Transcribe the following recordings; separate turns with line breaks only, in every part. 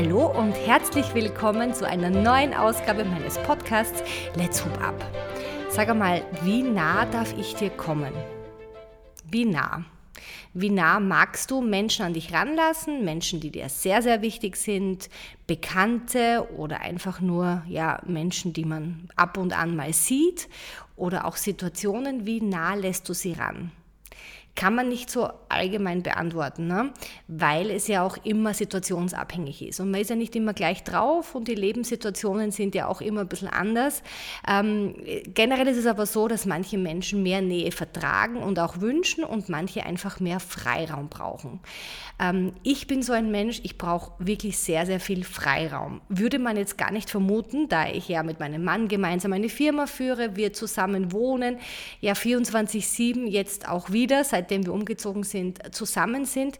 Hallo und herzlich willkommen zu einer neuen Ausgabe meines Podcasts Let's Hoop Up. Sag mal, wie nah darf ich dir kommen? Wie nah? Wie nah magst du Menschen an dich ranlassen? Menschen, die dir sehr, sehr wichtig sind, Bekannte oder einfach nur ja, Menschen, die man ab und an mal sieht oder auch Situationen, wie nah lässt du sie ran? Kann man nicht so allgemein beantworten, ne? weil es ja auch immer situationsabhängig ist. Und man ist ja nicht immer gleich drauf und die Lebenssituationen sind ja auch immer ein bisschen anders. Ähm, generell ist es aber so, dass manche Menschen mehr Nähe vertragen und auch wünschen und manche einfach mehr Freiraum brauchen. Ähm, ich bin so ein Mensch, ich brauche wirklich sehr, sehr viel Freiraum. Würde man jetzt gar nicht vermuten, da ich ja mit meinem Mann gemeinsam eine Firma führe, wir zusammen wohnen, ja 24-7 jetzt auch wieder, seit seitdem wir umgezogen sind, zusammen sind,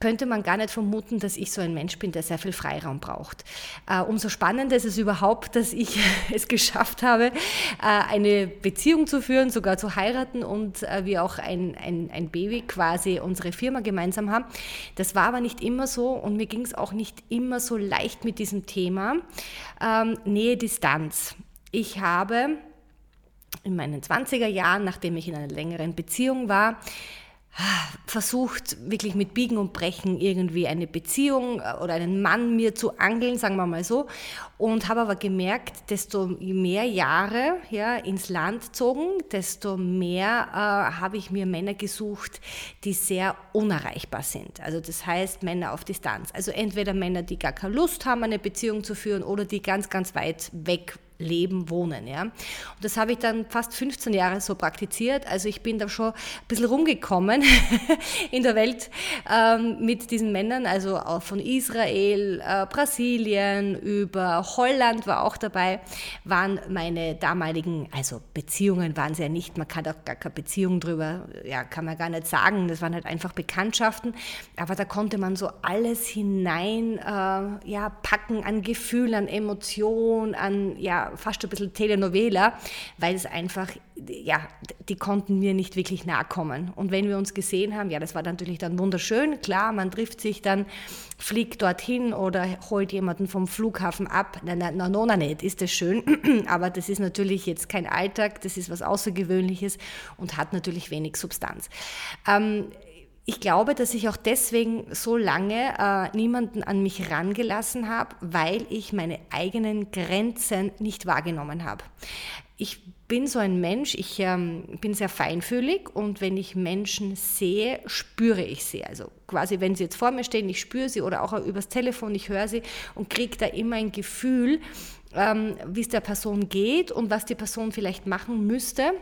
könnte man gar nicht vermuten, dass ich so ein Mensch bin, der sehr viel Freiraum braucht. Äh, umso spannender ist es überhaupt, dass ich es geschafft habe, äh, eine Beziehung zu führen, sogar zu heiraten und äh, wir auch ein, ein, ein Baby quasi unsere Firma gemeinsam haben. Das war aber nicht immer so und mir ging es auch nicht immer so leicht mit diesem Thema ähm, Nähe, Distanz. Ich habe in meinen 20er Jahren, nachdem ich in einer längeren Beziehung war, versucht, wirklich mit Biegen und Brechen irgendwie eine Beziehung äh, oder einen Mann mir zu angeln, sagen wir mal so. Und habe aber gemerkt, desto mehr Jahre ja, ins Land zogen, desto mehr äh, habe ich mir Männer gesucht, die sehr unerreichbar sind. Also das heißt Männer auf Distanz. Also entweder Männer, die gar keine Lust haben, eine Beziehung zu führen oder die ganz, ganz weit weg leben, wohnen. Ja? Und das habe ich dann fast 15 Jahre so praktiziert. Also ich bin da schon ein bisschen rumgekommen in der Welt ähm, mit diesen Männern, also auch von Israel, äh, Brasilien, über Holland war auch dabei, waren meine damaligen, also Beziehungen waren sie ja nicht, man kann auch gar keine Beziehung drüber, ja, kann man gar nicht sagen, das waren halt einfach Bekanntschaften, aber da konnte man so alles hinein, äh, ja, packen an Gefühl, an Emotion, an, ja, fast ein bisschen Telenovela, weil es einfach, ja, die konnten mir nicht wirklich nahe kommen. Und wenn wir uns gesehen haben, ja, das war natürlich dann wunderschön, klar, man trifft sich dann, fliegt dorthin oder holt jemanden vom Flughafen ab. Na, na, na, na nicht, ist das schön, aber das ist natürlich jetzt kein Alltag, das ist was Außergewöhnliches und hat natürlich wenig Substanz. Ähm, ich glaube, dass ich auch deswegen so lange äh, niemanden an mich rangelassen habe, weil ich meine eigenen Grenzen nicht wahrgenommen habe. Ich bin so ein Mensch, ich ähm, bin sehr feinfühlig und wenn ich Menschen sehe, spüre ich sie. Also quasi, wenn sie jetzt vor mir stehen, ich spüre sie oder auch übers Telefon, ich höre sie und kriege da immer ein Gefühl, ähm, wie es der Person geht und was die Person vielleicht machen müsste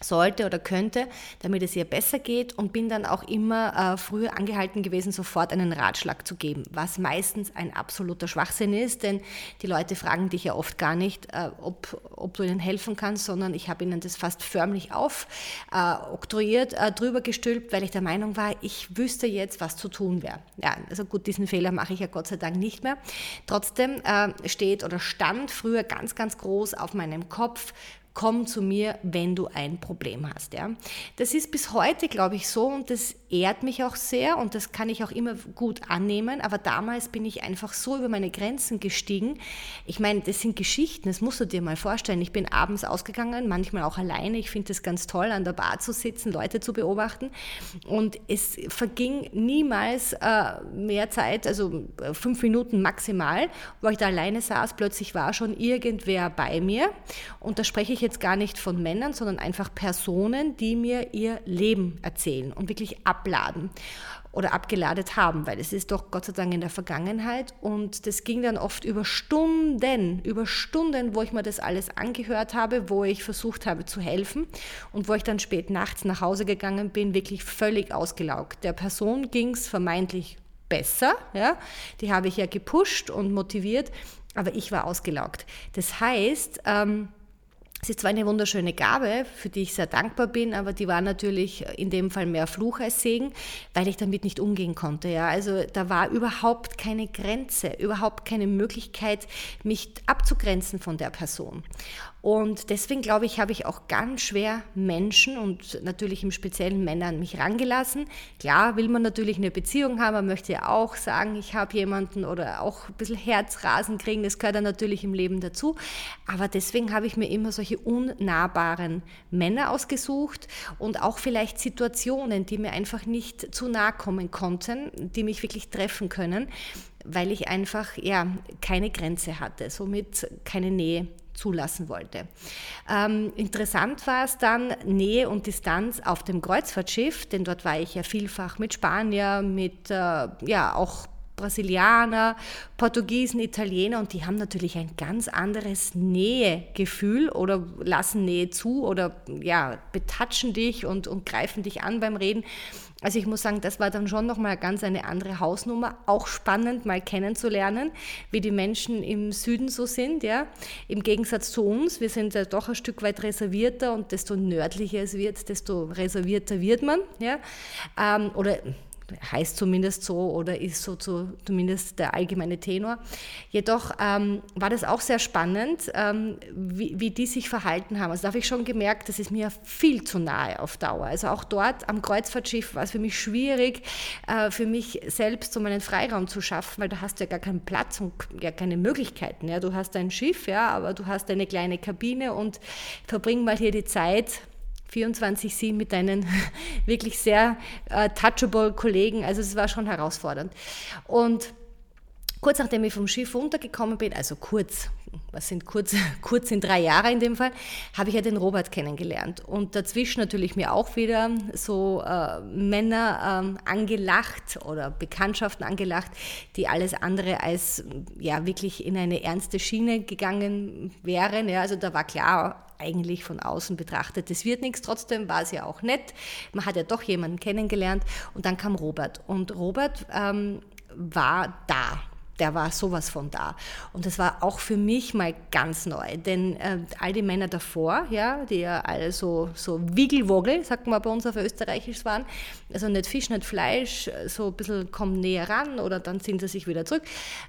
sollte oder könnte, damit es ihr besser geht und bin dann auch immer äh, früher angehalten gewesen, sofort einen Ratschlag zu geben, was meistens ein absoluter Schwachsinn ist, denn die Leute fragen dich ja oft gar nicht, äh, ob, ob du ihnen helfen kannst, sondern ich habe ihnen das fast förmlich aufoktroyiert, äh, äh, drüber gestülpt, weil ich der Meinung war, ich wüsste jetzt, was zu tun wäre. Ja, also gut, diesen Fehler mache ich ja Gott sei Dank nicht mehr. Trotzdem äh, steht oder stand früher ganz, ganz groß auf meinem Kopf, komm zu mir, wenn du ein Problem hast. Ja. Das ist bis heute, glaube ich, so und das ehrt mich auch sehr und das kann ich auch immer gut annehmen. Aber damals bin ich einfach so über meine Grenzen gestiegen. Ich meine, das sind Geschichten, das musst du dir mal vorstellen. Ich bin abends ausgegangen, manchmal auch alleine. Ich finde es ganz toll, an der Bar zu sitzen, Leute zu beobachten. Und es verging niemals äh, mehr Zeit, also äh, fünf Minuten maximal, wo ich da alleine saß. Plötzlich war schon irgendwer bei mir. Und da spreche ich jetzt gar nicht von Männern, sondern einfach Personen, die mir ihr Leben erzählen und wirklich abladen oder abgeladet haben, weil es ist doch Gott sei Dank in der Vergangenheit und das ging dann oft über Stunden, über Stunden, wo ich mir das alles angehört habe, wo ich versucht habe zu helfen und wo ich dann spät nachts nach Hause gegangen bin, wirklich völlig ausgelaugt. Der Person ging es vermeintlich besser, ja, die habe ich ja gepusht und motiviert, aber ich war ausgelaugt. Das heißt, ähm, es ist zwar eine wunderschöne Gabe, für die ich sehr dankbar bin, aber die war natürlich in dem Fall mehr Fluch als Segen, weil ich damit nicht umgehen konnte. Ja. Also da war überhaupt keine Grenze, überhaupt keine Möglichkeit, mich abzugrenzen von der Person. Und deswegen glaube ich, habe ich auch ganz schwer Menschen und natürlich im speziellen Männer an mich rangelassen. Klar will man natürlich eine Beziehung haben, man möchte ja auch sagen, ich habe jemanden oder auch ein bisschen Herzrasen kriegen, das gehört dann natürlich im Leben dazu. Aber deswegen habe ich mir immer solche unnahbaren Männer ausgesucht und auch vielleicht Situationen, die mir einfach nicht zu nahe kommen konnten, die mich wirklich treffen können, weil ich einfach ja keine Grenze hatte, somit keine Nähe zulassen wollte. Ähm, interessant war es dann Nähe und Distanz auf dem Kreuzfahrtschiff, denn dort war ich ja vielfach mit Spanier, mit äh, ja auch Brasilianer, Portugiesen, Italiener und die haben natürlich ein ganz anderes Nähegefühl oder lassen Nähe zu oder ja, betatschen dich und, und greifen dich an beim Reden. Also ich muss sagen, das war dann schon nochmal ganz eine andere Hausnummer. Auch spannend, mal kennenzulernen, wie die Menschen im Süden so sind, ja. Im Gegensatz zu uns, wir sind ja doch ein Stück weit reservierter und desto nördlicher es wird, desto reservierter wird man, ja. Ähm, oder heißt zumindest so oder ist so zu, zumindest der allgemeine Tenor. Jedoch ähm, war das auch sehr spannend, ähm, wie, wie die sich verhalten haben. Also da habe ich schon gemerkt, das ist mir viel zu nahe auf Dauer. Also auch dort am Kreuzfahrtschiff war es für mich schwierig, äh, für mich selbst so meinen Freiraum zu schaffen, weil da hast du ja gar keinen Platz und ja keine Möglichkeiten. Ja? Du hast ein Schiff, ja, aber du hast eine kleine Kabine und verbring mal hier die Zeit 24-7 mit deinen wirklich sehr äh, touchable Kollegen. Also es war schon herausfordernd. Und kurz nachdem ich vom Schiff runtergekommen bin, also kurz, was sind kurz, kurz sind drei Jahre in dem Fall, habe ich ja den Robert kennengelernt. Und dazwischen natürlich mir auch wieder so äh, Männer ähm, angelacht oder Bekanntschaften angelacht, die alles andere als ja wirklich in eine ernste Schiene gegangen wären. Ja, also da war klar, eigentlich von außen betrachtet. Das wird nichts, trotzdem war es ja auch nett. Man hat ja doch jemanden kennengelernt und dann kam Robert. Und Robert ähm, war da der war sowas von da. Und das war auch für mich mal ganz neu, denn äh, all die Männer davor, ja, die ja alle so, so Wiegelwogel, sagt man bei uns auf Österreichisch waren, also nicht Fisch, nicht Fleisch, so ein bisschen kommen näher ran oder dann ziehen sie sich wieder zurück.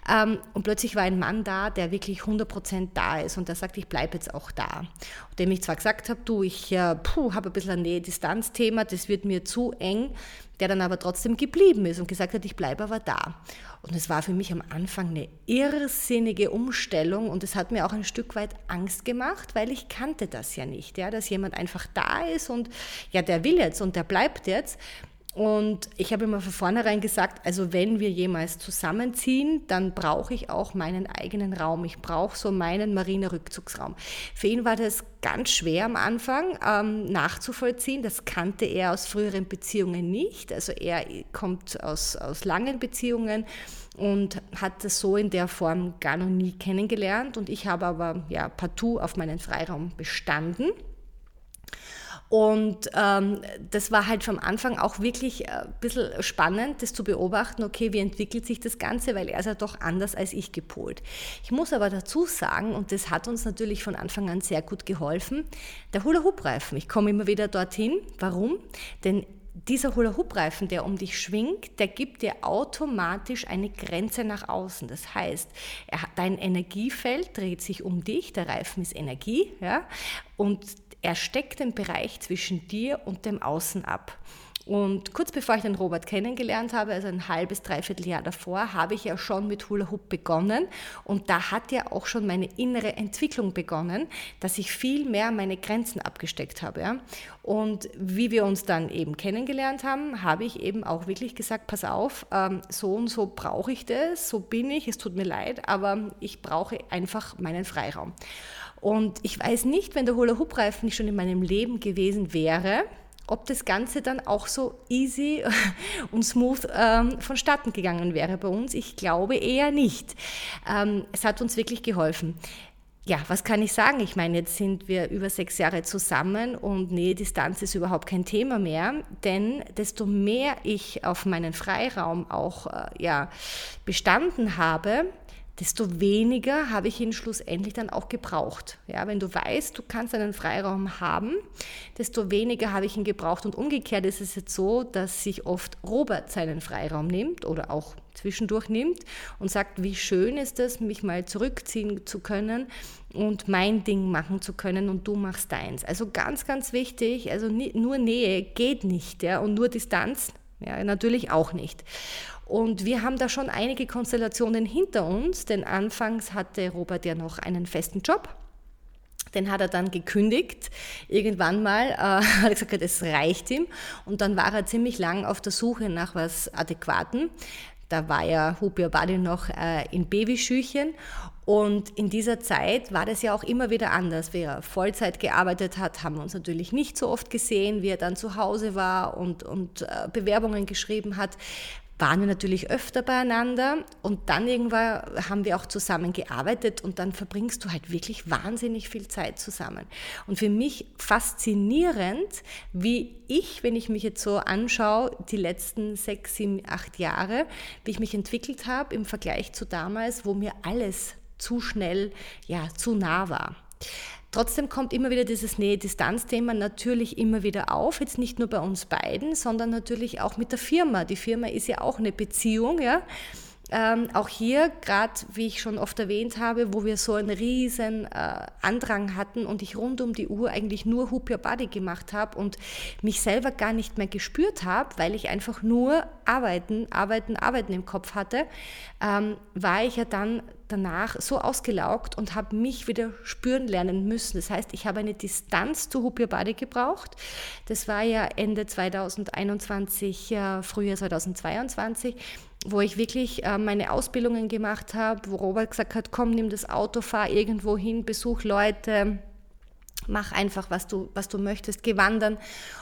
Ähm, und plötzlich war ein Mann da, der wirklich 100% da ist und der sagt, ich bleibe jetzt auch da. Und dem ich zwar gesagt habe, du, ich äh, habe ein bisschen ein Nähe-Distanz-Thema, das wird mir zu eng, der dann aber trotzdem geblieben ist und gesagt hat, ich bleibe aber da. Und es war für mich am Anfang eine irrsinnige Umstellung und es hat mir auch ein Stück weit Angst gemacht, weil ich kannte das ja nicht, ja, dass jemand einfach da ist und ja, der will jetzt und der bleibt jetzt. Und ich habe immer von vornherein gesagt, also wenn wir jemals zusammenziehen, dann brauche ich auch meinen eigenen Raum. Ich brauche so meinen Marinerückzugsraum. Für ihn war das ganz schwer am Anfang ähm, nachzuvollziehen. Das kannte er aus früheren Beziehungen nicht. Also er kommt aus, aus langen Beziehungen und hat das so in der Form gar noch nie kennengelernt. Und ich habe aber ja partout auf meinen Freiraum bestanden. Und ähm, das war halt vom Anfang auch wirklich ein bisschen spannend, das zu beobachten, okay, wie entwickelt sich das Ganze, weil er ist ja doch anders als ich gepolt. Ich muss aber dazu sagen, und das hat uns natürlich von Anfang an sehr gut geholfen, der Hula-Hoop-Reifen. Ich komme immer wieder dorthin. Warum? Denn dieser Hula-Hoop-Reifen, der um dich schwingt, der gibt dir automatisch eine Grenze nach außen. Das heißt, dein Energiefeld dreht sich um dich, der Reifen ist Energie, ja, und er steckt den Bereich zwischen dir und dem Außen ab. Und kurz bevor ich den Robert kennengelernt habe, also ein halbes, dreiviertel Jahr davor, habe ich ja schon mit Hula Hoop begonnen. Und da hat ja auch schon meine innere Entwicklung begonnen, dass ich viel mehr meine Grenzen abgesteckt habe. Ja? Und wie wir uns dann eben kennengelernt haben, habe ich eben auch wirklich gesagt, pass auf, ähm, so und so brauche ich das, so bin ich, es tut mir leid, aber ich brauche einfach meinen Freiraum. Und ich weiß nicht, wenn der Hula-Hoop-Reifen nicht schon in meinem Leben gewesen wäre, ob das Ganze dann auch so easy und smooth ähm, vonstatten gegangen wäre bei uns. Ich glaube eher nicht. Ähm, es hat uns wirklich geholfen. Ja, was kann ich sagen? Ich meine, jetzt sind wir über sechs Jahre zusammen und Nähe-Distanz ist überhaupt kein Thema mehr, denn desto mehr ich auf meinen Freiraum auch äh, ja, bestanden habe, desto weniger habe ich ihn schlussendlich dann auch gebraucht. Ja, wenn du weißt, du kannst einen Freiraum haben, desto weniger habe ich ihn gebraucht. Und umgekehrt ist es jetzt so, dass sich oft Robert seinen Freiraum nimmt oder auch zwischendurch nimmt und sagt, wie schön ist es, mich mal zurückziehen zu können und mein Ding machen zu können und du machst deins. Also ganz, ganz wichtig, also nur Nähe geht nicht ja, und nur Distanz ja, natürlich auch nicht. Und wir haben da schon einige Konstellationen hinter uns, denn anfangs hatte Robert ja noch einen festen Job. Den hat er dann gekündigt. Irgendwann mal äh, hat er gesagt, es reicht ihm. Und dann war er ziemlich lang auf der Suche nach was Adäquaten. Da war ja Hubia Badi noch äh, in Babyschüchen. Und in dieser Zeit war das ja auch immer wieder anders. Wie er Vollzeit gearbeitet hat, haben wir uns natürlich nicht so oft gesehen. Wie er dann zu Hause war und, und äh, Bewerbungen geschrieben hat, waren wir natürlich öfter beieinander und dann irgendwann haben wir auch zusammen gearbeitet und dann verbringst du halt wirklich wahnsinnig viel Zeit zusammen. Und für mich faszinierend, wie ich, wenn ich mich jetzt so anschaue, die letzten sechs, sieben, acht Jahre, wie ich mich entwickelt habe im Vergleich zu damals, wo mir alles zu schnell, ja, zu nah war. Trotzdem kommt immer wieder dieses Nähe-Distanz-Thema natürlich immer wieder auf, jetzt nicht nur bei uns beiden, sondern natürlich auch mit der Firma. Die Firma ist ja auch eine Beziehung, ja. Ähm, auch hier, gerade wie ich schon oft erwähnt habe, wo wir so einen riesen äh, Andrang hatten und ich rund um die Uhr eigentlich nur Hoop Your Body gemacht habe und mich selber gar nicht mehr gespürt habe, weil ich einfach nur arbeiten, arbeiten, arbeiten im Kopf hatte, ähm, war ich ja dann danach so ausgelaugt und habe mich wieder spüren lernen müssen. Das heißt, ich habe eine Distanz zu Hoop Your Body gebraucht. Das war ja Ende 2021, äh, Frühjahr 2022 wo ich wirklich äh, meine Ausbildungen gemacht habe, wo Robert gesagt hat, komm, nimm das Auto, fahr irgendwo hin, besuch Leute, mach einfach, was du, was du möchtest, geh wandern.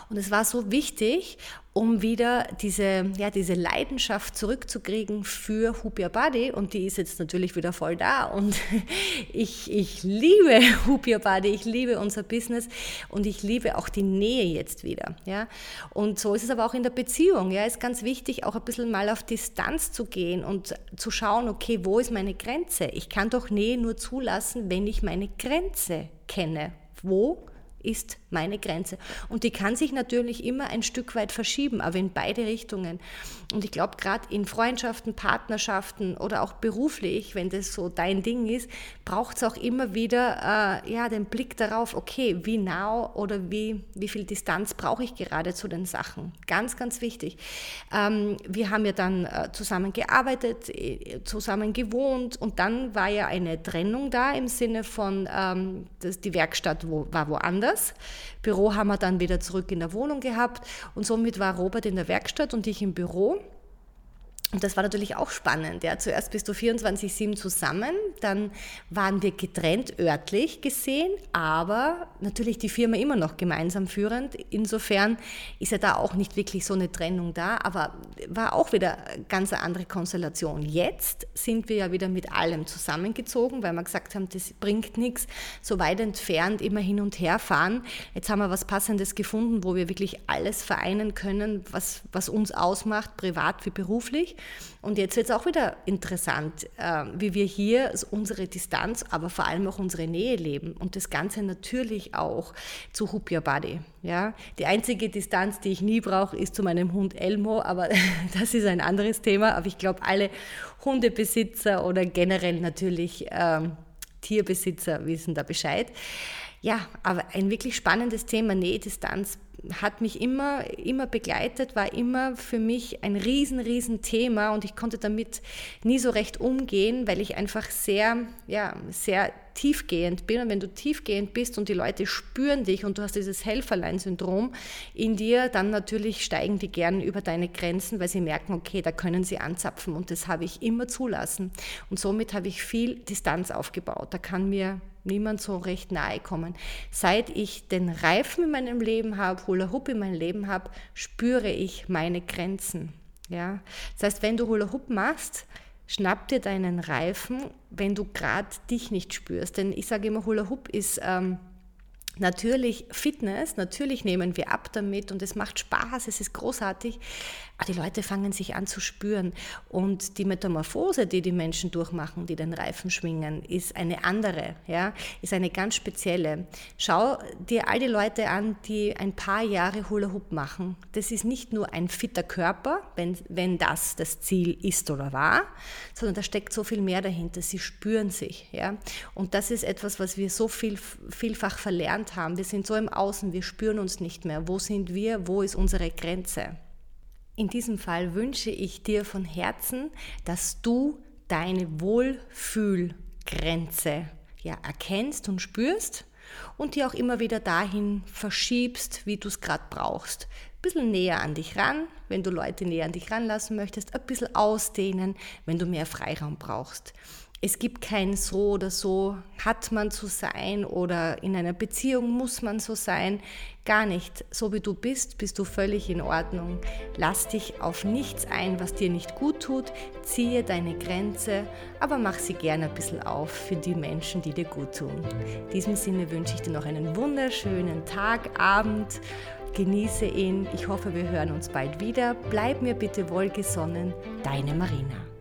Und es war so wichtig, um wieder diese, ja, diese Leidenschaft zurückzukriegen für Hoop Your Body. Und die ist jetzt natürlich wieder voll da. Und ich, ich liebe Hoop Your Body, ich liebe unser Business und ich liebe auch die Nähe jetzt wieder. Ja? Und so ist es aber auch in der Beziehung. Ja? Ist ganz wichtig, auch ein bisschen mal auf Distanz zu gehen und zu schauen, okay, wo ist meine Grenze? Ich kann doch Nähe nur zulassen, wenn ich meine Grenze kenne wo ist meine Grenze. Und die kann sich natürlich immer ein Stück weit verschieben, aber in beide Richtungen. Und ich glaube, gerade in Freundschaften, Partnerschaften oder auch beruflich, wenn das so dein Ding ist, braucht es auch immer wieder äh, ja, den Blick darauf, okay, wie nah oder wie, wie viel Distanz brauche ich gerade zu den Sachen. Ganz, ganz wichtig. Ähm, wir haben ja dann äh, zusammen gearbeitet, äh, zusammen gewohnt und dann war ja eine Trennung da im Sinne von, ähm, dass die Werkstatt wo, war woanders. Büro haben wir dann wieder zurück in der Wohnung gehabt und somit war Robert in der Werkstatt und ich im Büro. Und das war natürlich auch spannend. Ja. Zuerst bist du 24-7 zusammen, dann waren wir getrennt örtlich gesehen, aber natürlich die Firma immer noch gemeinsam führend. Insofern ist ja da auch nicht wirklich so eine Trennung da, aber war auch wieder eine ganz andere Konstellation. Jetzt sind wir ja wieder mit allem zusammengezogen, weil wir gesagt haben, das bringt nichts, so weit entfernt immer hin und her fahren. Jetzt haben wir was Passendes gefunden, wo wir wirklich alles vereinen können, was, was uns ausmacht, privat wie beruflich. Und jetzt wird es auch wieder interessant, äh, wie wir hier unsere Distanz, aber vor allem auch unsere Nähe leben und das Ganze natürlich auch zu Hoop Your Body. Ja? Die einzige Distanz, die ich nie brauche, ist zu meinem Hund Elmo, aber das ist ein anderes Thema. Aber ich glaube, alle Hundebesitzer oder generell natürlich ähm, Tierbesitzer wissen da Bescheid. Ja, aber ein wirklich spannendes Thema, Nähe, Distanz hat mich immer, immer begleitet, war immer für mich ein riesen, riesen Thema und ich konnte damit nie so recht umgehen, weil ich einfach sehr, ja, sehr tiefgehend bin. Und wenn du tiefgehend bist und die Leute spüren dich und du hast dieses Helferlein-Syndrom in dir, dann natürlich steigen die gern über deine Grenzen, weil sie merken, okay, da können sie anzapfen und das habe ich immer zulassen. Und somit habe ich viel Distanz aufgebaut. Da kann mir niemand so recht nahe kommen. Seit ich den Reifen in meinem Leben habe, Hula Hoop in meinem Leben habe, spüre ich meine Grenzen. Ja? Das heißt, wenn du Hula Hoop machst, schnapp dir deinen Reifen, wenn du gerade dich nicht spürst. Denn ich sage immer, Hula Hoop ist... Ähm, Natürlich Fitness, natürlich nehmen wir ab damit und es macht Spaß, es ist großartig, aber die Leute fangen sich an zu spüren und die Metamorphose, die die Menschen durchmachen, die den Reifen schwingen, ist eine andere, ja, ist eine ganz spezielle. Schau dir all die Leute an, die ein paar Jahre Hula Hoop machen. Das ist nicht nur ein fitter Körper, wenn, wenn das das Ziel ist oder war, sondern da steckt so viel mehr dahinter. Sie spüren sich, ja, und das ist etwas, was wir so viel, vielfach verlernt gelernt haben. Wir sind so im Außen, wir spüren uns nicht mehr. Wo sind wir? Wo ist unsere Grenze? In diesem Fall wünsche ich dir von Herzen, dass du deine Wohlfühlgrenze ja, erkennst und spürst und die auch immer wieder dahin verschiebst, wie du es gerade brauchst. Ein bisschen näher an dich ran, wenn du Leute näher an dich ranlassen möchtest, ein bisschen ausdehnen, wenn du mehr Freiraum brauchst es gibt kein so oder so, hat man zu sein oder in einer Beziehung muss man so sein. Gar nicht. So wie du bist, bist du völlig in Ordnung. Lass dich auf nichts ein, was dir nicht gut tut. Ziehe deine Grenze, aber mach sie gerne ein bisschen auf für die Menschen, die dir gut tun. In diesem Sinne wünsche ich dir noch einen wunderschönen Tag, Abend. Genieße ihn. Ich hoffe, wir hören uns bald wieder. Bleib mir bitte wohlgesonnen. Deine Marina.